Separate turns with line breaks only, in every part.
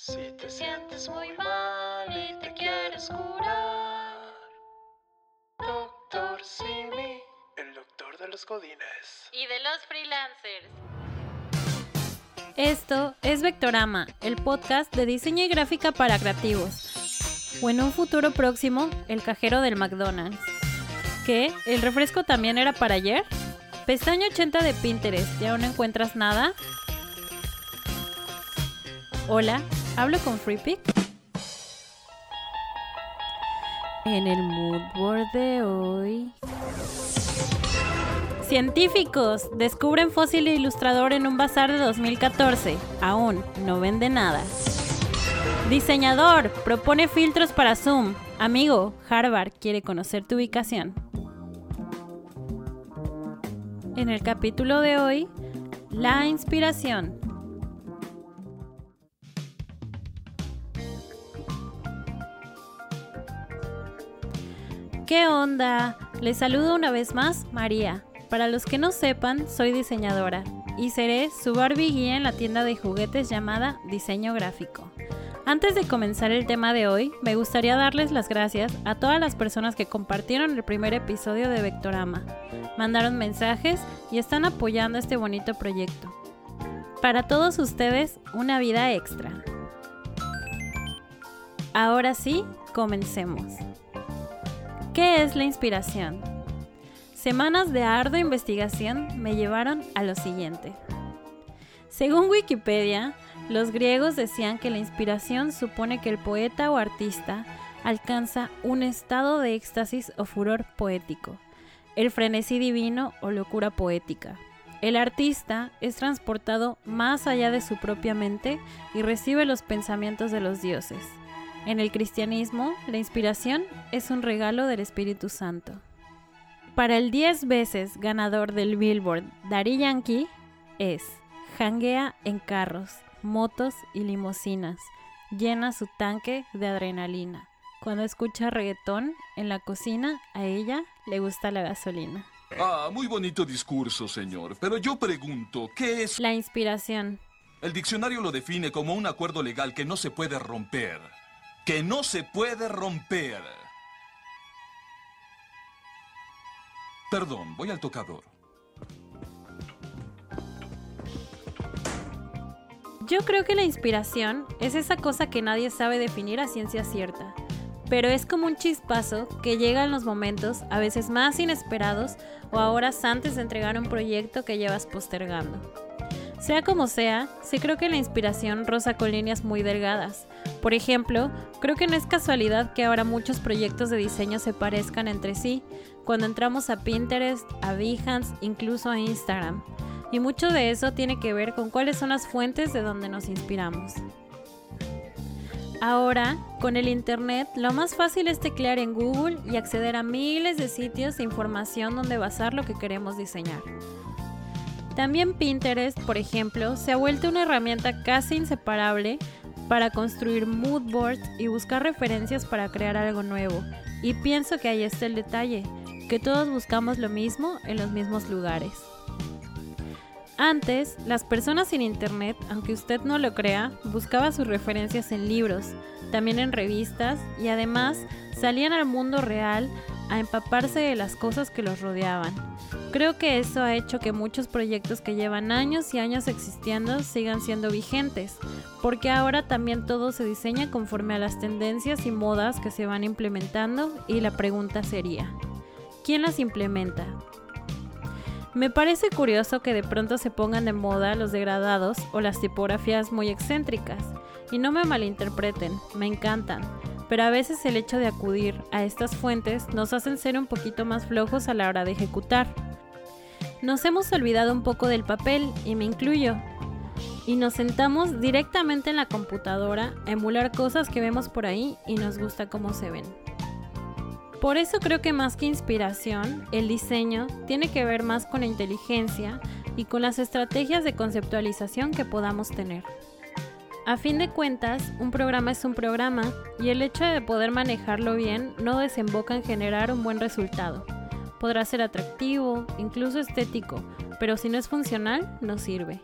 Si te sientes muy mal y te quieres curar, Doctor Simi, el doctor de los godines.
y de los freelancers.
Esto es Vectorama, el podcast de diseño y gráfica para creativos. O en un futuro próximo, el cajero del McDonald's. ¿Qué? ¿El refresco también era para ayer? Pestaña 80 de Pinterest, ¿ya no encuentras nada? Hola, ¿hablo con FreePic? En el mood board de hoy... Científicos descubren fósil ilustrador en un bazar de 2014. Aún no vende nada. Diseñador propone filtros para Zoom. Amigo, Harvard quiere conocer tu ubicación. En el capítulo de hoy, la inspiración. ¿Qué onda? Les saludo una vez más, María. Para los que no sepan, soy diseñadora y seré su Barbie guía en la tienda de juguetes llamada Diseño Gráfico. Antes de comenzar el tema de hoy, me gustaría darles las gracias a todas las personas que compartieron el primer episodio de Vectorama, mandaron mensajes y están apoyando este bonito proyecto. Para todos ustedes, una vida extra. Ahora sí, comencemos. ¿Qué es la inspiración? Semanas de ardua investigación me llevaron a lo siguiente. Según Wikipedia, los griegos decían que la inspiración supone que el poeta o artista alcanza un estado de éxtasis o furor poético, el frenesí divino o locura poética. El artista es transportado más allá de su propia mente y recibe los pensamientos de los dioses. En el cristianismo, la inspiración es un regalo del Espíritu Santo. Para el 10 veces ganador del Billboard, Daddy Yankee, es janguea en carros, motos y limusinas, llena su tanque de adrenalina. Cuando escucha reggaetón en la cocina, a ella le gusta la gasolina.
Ah, muy bonito discurso, señor. Pero yo pregunto, ¿qué es?
La inspiración.
El diccionario lo define como un acuerdo legal que no se puede romper. Que no se puede romper. Perdón, voy al tocador.
Yo creo que la inspiración es esa cosa que nadie sabe definir a ciencia cierta, pero es como un chispazo que llega en los momentos a veces más inesperados o a horas antes de entregar un proyecto que llevas postergando. Sea como sea, sí creo que la inspiración roza con líneas muy delgadas. Por ejemplo, creo que no es casualidad que ahora muchos proyectos de diseño se parezcan entre sí, cuando entramos a Pinterest, a Behance, incluso a Instagram. Y mucho de eso tiene que ver con cuáles son las fuentes de donde nos inspiramos. Ahora, con el Internet, lo más fácil es teclear en Google y acceder a miles de sitios e información donde basar lo que queremos diseñar. También Pinterest, por ejemplo, se ha vuelto una herramienta casi inseparable para construir mood boards y buscar referencias para crear algo nuevo. Y pienso que ahí está el detalle, que todos buscamos lo mismo en los mismos lugares. Antes, las personas sin internet, aunque usted no lo crea, buscaban sus referencias en libros, también en revistas y además salían al mundo real a empaparse de las cosas que los rodeaban. Creo que eso ha hecho que muchos proyectos que llevan años y años existiendo sigan siendo vigentes, porque ahora también todo se diseña conforme a las tendencias y modas que se van implementando y la pregunta sería, ¿quién las implementa? Me parece curioso que de pronto se pongan de moda los degradados o las tipografías muy excéntricas, y no me malinterpreten, me encantan, pero a veces el hecho de acudir a estas fuentes nos hacen ser un poquito más flojos a la hora de ejecutar. Nos hemos olvidado un poco del papel, y me incluyo, y nos sentamos directamente en la computadora a emular cosas que vemos por ahí y nos gusta cómo se ven. Por eso creo que más que inspiración, el diseño tiene que ver más con la inteligencia y con las estrategias de conceptualización que podamos tener. A fin de cuentas, un programa es un programa y el hecho de poder manejarlo bien no desemboca en generar un buen resultado. Podrá ser atractivo, incluso estético, pero si no es funcional, no sirve.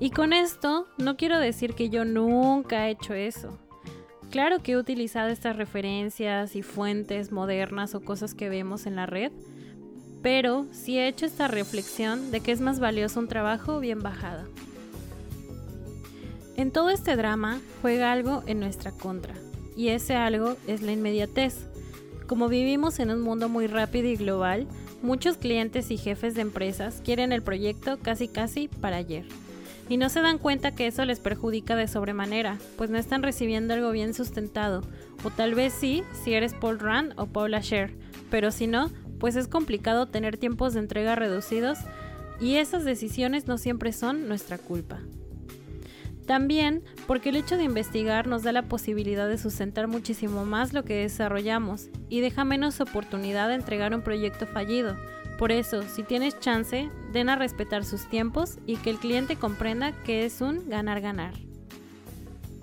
Y con esto no quiero decir que yo nunca he hecho eso. Claro que he utilizado estas referencias y fuentes modernas o cosas que vemos en la red, pero sí he hecho esta reflexión de que es más valioso un trabajo bien bajado. En todo este drama juega algo en nuestra contra, y ese algo es la inmediatez. Como vivimos en un mundo muy rápido y global, muchos clientes y jefes de empresas quieren el proyecto casi casi para ayer. Y no se dan cuenta que eso les perjudica de sobremanera, pues no están recibiendo algo bien sustentado, o tal vez sí si eres Paul Rand o Paula Scher, pero si no, pues es complicado tener tiempos de entrega reducidos y esas decisiones no siempre son nuestra culpa. También porque el hecho de investigar nos da la posibilidad de sustentar muchísimo más lo que desarrollamos y deja menos oportunidad de entregar un proyecto fallido. Por eso, si tienes chance, den a respetar sus tiempos y que el cliente comprenda que es un ganar-ganar.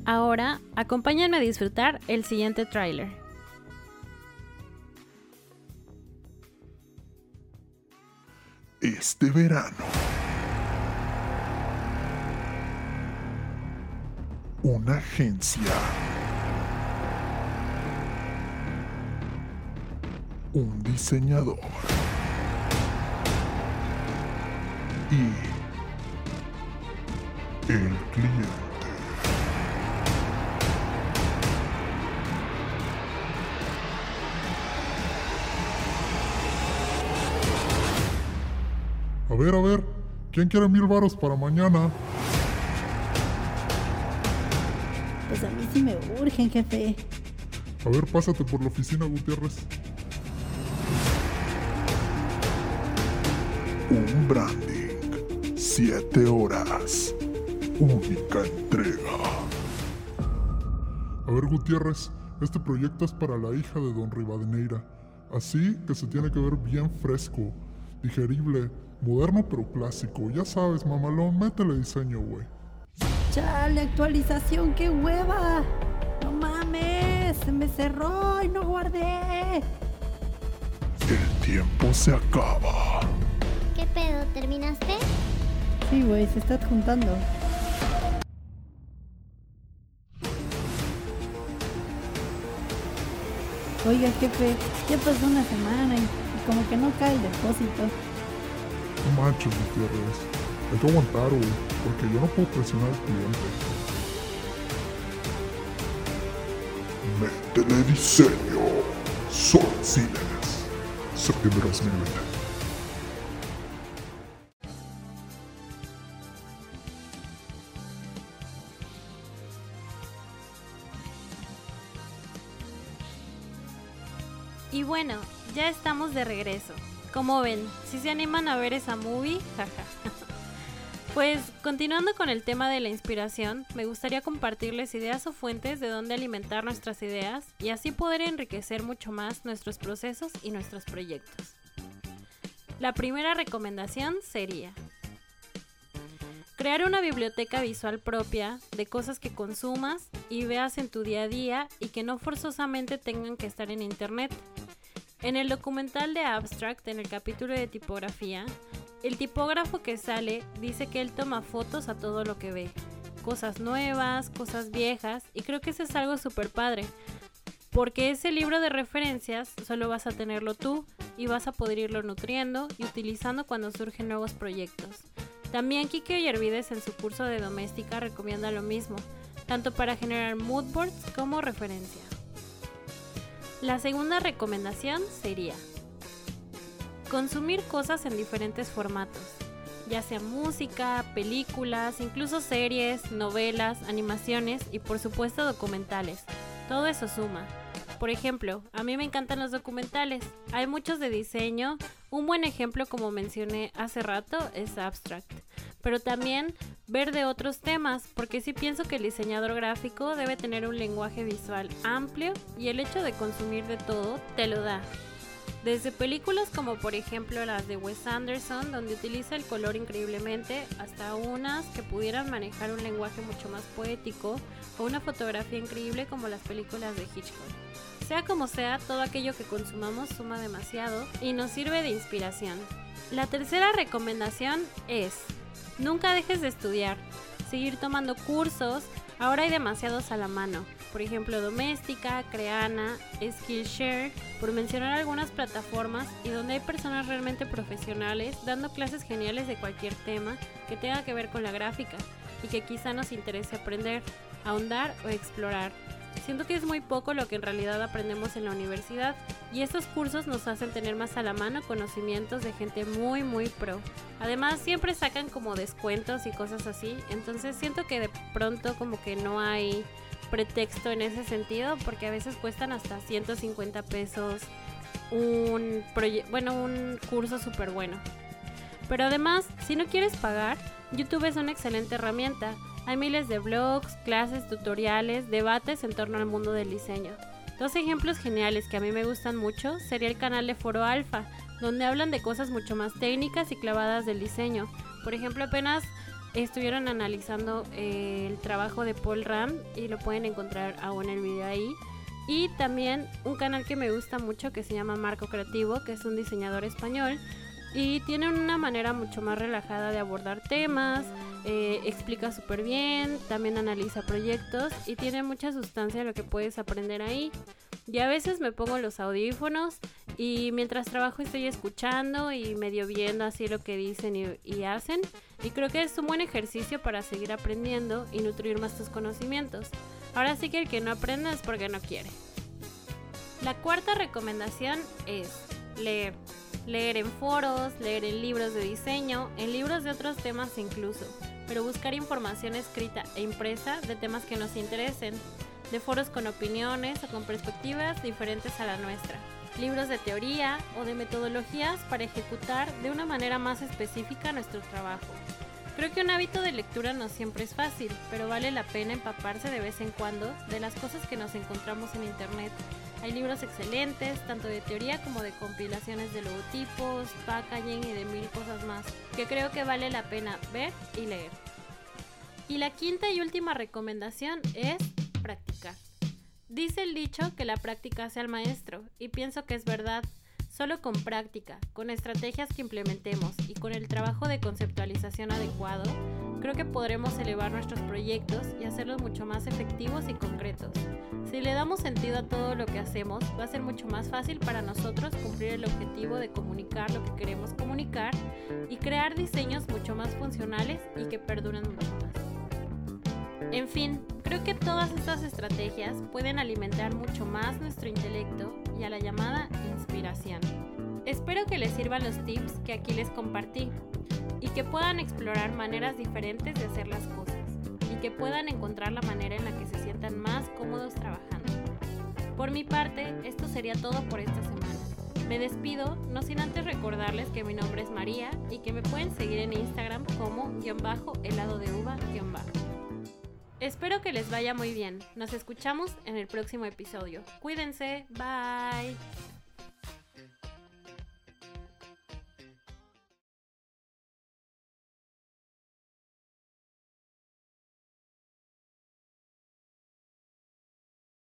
Ahora, acompáñenme a disfrutar el siguiente tráiler.
Este verano una agencia, un diseñador y el cliente. A ver, a ver, ¿quién quiere mil varos para mañana?
A mí sí me urgen, jefe.
A ver, pásate por la oficina, Gutiérrez. Un branding. Siete horas. Única entrega. A ver, Gutiérrez, este proyecto es para la hija de Don Rivadeneira. Así que se tiene que ver bien fresco, digerible, moderno pero clásico. Ya sabes, mamalón, métele diseño, güey.
Chale, actualización, qué hueva. No mames, se me cerró y no guardé.
El tiempo se acaba.
¿Qué pedo? ¿Terminaste?
Sí, güey, se está adjuntando. Oiga, jefe, ya pasó una semana y, como que no cae el depósito.
Manches, Gutiérrez. Hay que aguantar, güey, porque yo no puedo presionar al cliente. Métele diseño. Sol Cines. Septiembre 2020.
Y bueno, ya estamos de regreso. Como ven, si se animan a ver esa movie, jaja. Pues continuando con el tema de la inspiración, me gustaría compartirles ideas o fuentes de donde alimentar nuestras ideas y así poder enriquecer mucho más nuestros procesos y nuestros proyectos. La primera recomendación sería crear una biblioteca visual propia de cosas que consumas y veas en tu día a día y que no forzosamente tengan que estar en internet. En el documental de Abstract, en el capítulo de tipografía, el tipógrafo que sale dice que él toma fotos a todo lo que ve. Cosas nuevas, cosas viejas, y creo que eso es algo súper padre. Porque ese libro de referencias solo vas a tenerlo tú y vas a poder irlo nutriendo y utilizando cuando surgen nuevos proyectos. También Kike Ollervides en su curso de doméstica recomienda lo mismo, tanto para generar moodboards como referencia. La segunda recomendación sería consumir cosas en diferentes formatos, ya sea música, películas, incluso series, novelas, animaciones y por supuesto documentales. Todo eso suma. Por ejemplo, a mí me encantan los documentales. Hay muchos de diseño. Un buen ejemplo, como mencioné hace rato, es Abstract. Pero también ver de otros temas, porque sí pienso que el diseñador gráfico debe tener un lenguaje visual amplio y el hecho de consumir de todo te lo da. Desde películas como por ejemplo las de Wes Anderson, donde utiliza el color increíblemente, hasta unas que pudieran manejar un lenguaje mucho más poético o una fotografía increíble como las películas de Hitchcock. Sea como sea, todo aquello que consumamos suma demasiado y nos sirve de inspiración. La tercera recomendación es, nunca dejes de estudiar. seguir tomando cursos. Ahora hay demasiados a la mano. Por ejemplo, Doméstica, Creana, Skillshare, por mencionar algunas plataformas y donde hay personas realmente profesionales dando clases geniales de cualquier tema que tenga que ver con la gráfica y que quizá nos interese aprender, ahondar o explorar. Siento que es muy poco lo que en realidad aprendemos en la universidad y estos cursos nos hacen tener más a la mano conocimientos de gente muy muy pro. Además siempre sacan como descuentos y cosas así, entonces siento que de pronto como que no hay pretexto en ese sentido porque a veces cuestan hasta 150 pesos un bueno, un curso súper bueno. Pero además, si no quieres pagar, YouTube es una excelente herramienta hay miles de blogs, clases, tutoriales, debates en torno al mundo del diseño. Dos ejemplos geniales que a mí me gustan mucho sería el canal de Foro Alfa, donde hablan de cosas mucho más técnicas y clavadas del diseño. Por ejemplo, apenas estuvieron analizando eh, el trabajo de Paul Rand y lo pueden encontrar aún en el video ahí. Y también un canal que me gusta mucho que se llama Marco Creativo, que es un diseñador español y tiene una manera mucho más relajada de abordar temas, eh, explica súper bien, también analiza proyectos y tiene mucha sustancia lo que puedes aprender ahí. Y a veces me pongo los audífonos y mientras trabajo estoy escuchando y medio viendo así lo que dicen y, y hacen. Y creo que es un buen ejercicio para seguir aprendiendo y nutrir más tus conocimientos. Ahora sí que el que no aprende es porque no quiere. La cuarta recomendación es leer. Leer en foros, leer en libros de diseño, en libros de otros temas incluso pero buscar información escrita e impresa de temas que nos interesen, de foros con opiniones o con perspectivas diferentes a la nuestra, libros de teoría o de metodologías para ejecutar de una manera más específica nuestro trabajo. Creo que un hábito de lectura no siempre es fácil, pero vale la pena empaparse de vez en cuando de las cosas que nos encontramos en Internet. Hay libros excelentes, tanto de teoría como de compilaciones de logotipos, packaging y de mil cosas más, que creo que vale la pena ver y leer. Y la quinta y última recomendación es practicar. Dice el dicho que la práctica hace al maestro, y pienso que es verdad. Solo con práctica, con estrategias que implementemos y con el trabajo de conceptualización adecuado, creo que podremos elevar nuestros proyectos y hacerlos mucho más efectivos y concretos. Si le damos sentido a todo lo que hacemos, va a ser mucho más fácil para nosotros cumplir el objetivo de comunicar lo que queremos comunicar y crear diseños mucho más funcionales y que perduren mucho más. En fin, creo que todas estas estrategias pueden alimentar mucho más nuestro intelecto y a la llamada inspiración. Espero que les sirvan los tips que aquí les compartí y que puedan explorar maneras diferentes de hacer las cosas y que puedan encontrar la manera en la que se sientan más cómodos trabajando. Por mi parte, esto sería todo por esta semana. Me despido, no sin antes recordarles que mi nombre es María y que me pueden seguir en Instagram como guion bajo helado de uva guion bajo. Espero que les vaya muy bien. Nos escuchamos en el próximo episodio. Cuídense. Bye.